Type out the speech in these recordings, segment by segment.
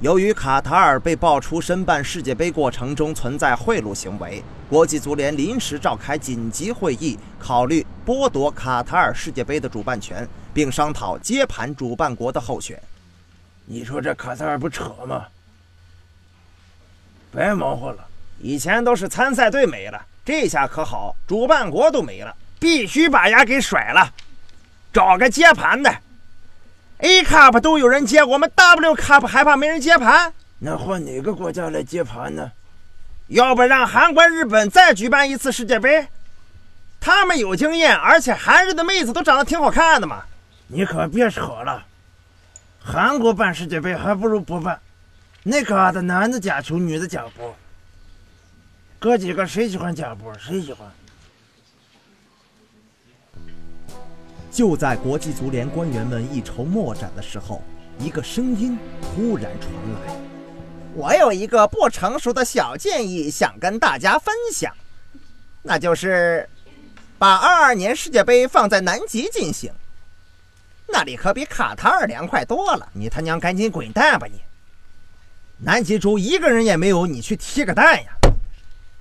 由于卡塔尔被爆出申办世界杯过程中存在贿赂行为，国际足联临时召开紧急会议，考虑剥夺卡塔尔世界杯的主办权，并商讨接盘主办国的候选。你说这卡塔尔不扯吗？白忙活了。以前都是参赛队没了，这下可好，主办国都没了，必须把牙给甩了，找个接盘的。A Cup 都有人接，我们 W Cup 还怕没人接盘？那换哪个国家来接盘呢？要不让韩国、日本再举办一次世界杯？他们有经验，而且韩日的妹子都长得挺好看的嘛。你可别扯了，韩国办世界杯还不如不办。那嘎达男的假球，女的假波，哥几个谁喜欢假波？谁喜欢？就在国际足联官员们一筹莫展的时候，一个声音突然传来：“我有一个不成熟的小建议，想跟大家分享，那就是把二二年世界杯放在南极进行，那里可比卡塔尔凉快多了。你他娘赶紧滚蛋吧你！南极洲一个人也没有，你去踢个蛋呀！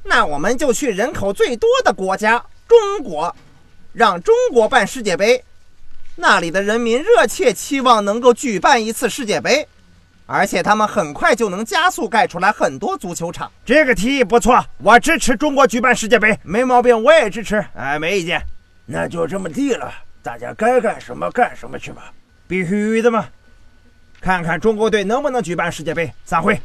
那我们就去人口最多的国家——中国。”让中国办世界杯，那里的人民热切期望能够举办一次世界杯，而且他们很快就能加速盖出来很多足球场。这个提议不错，我支持中国举办世界杯，没毛病，我也支持，哎，没意见。那就这么地了，大家该干什么干什么去吧，必须的嘛。看看中国队能不能举办世界杯。散会。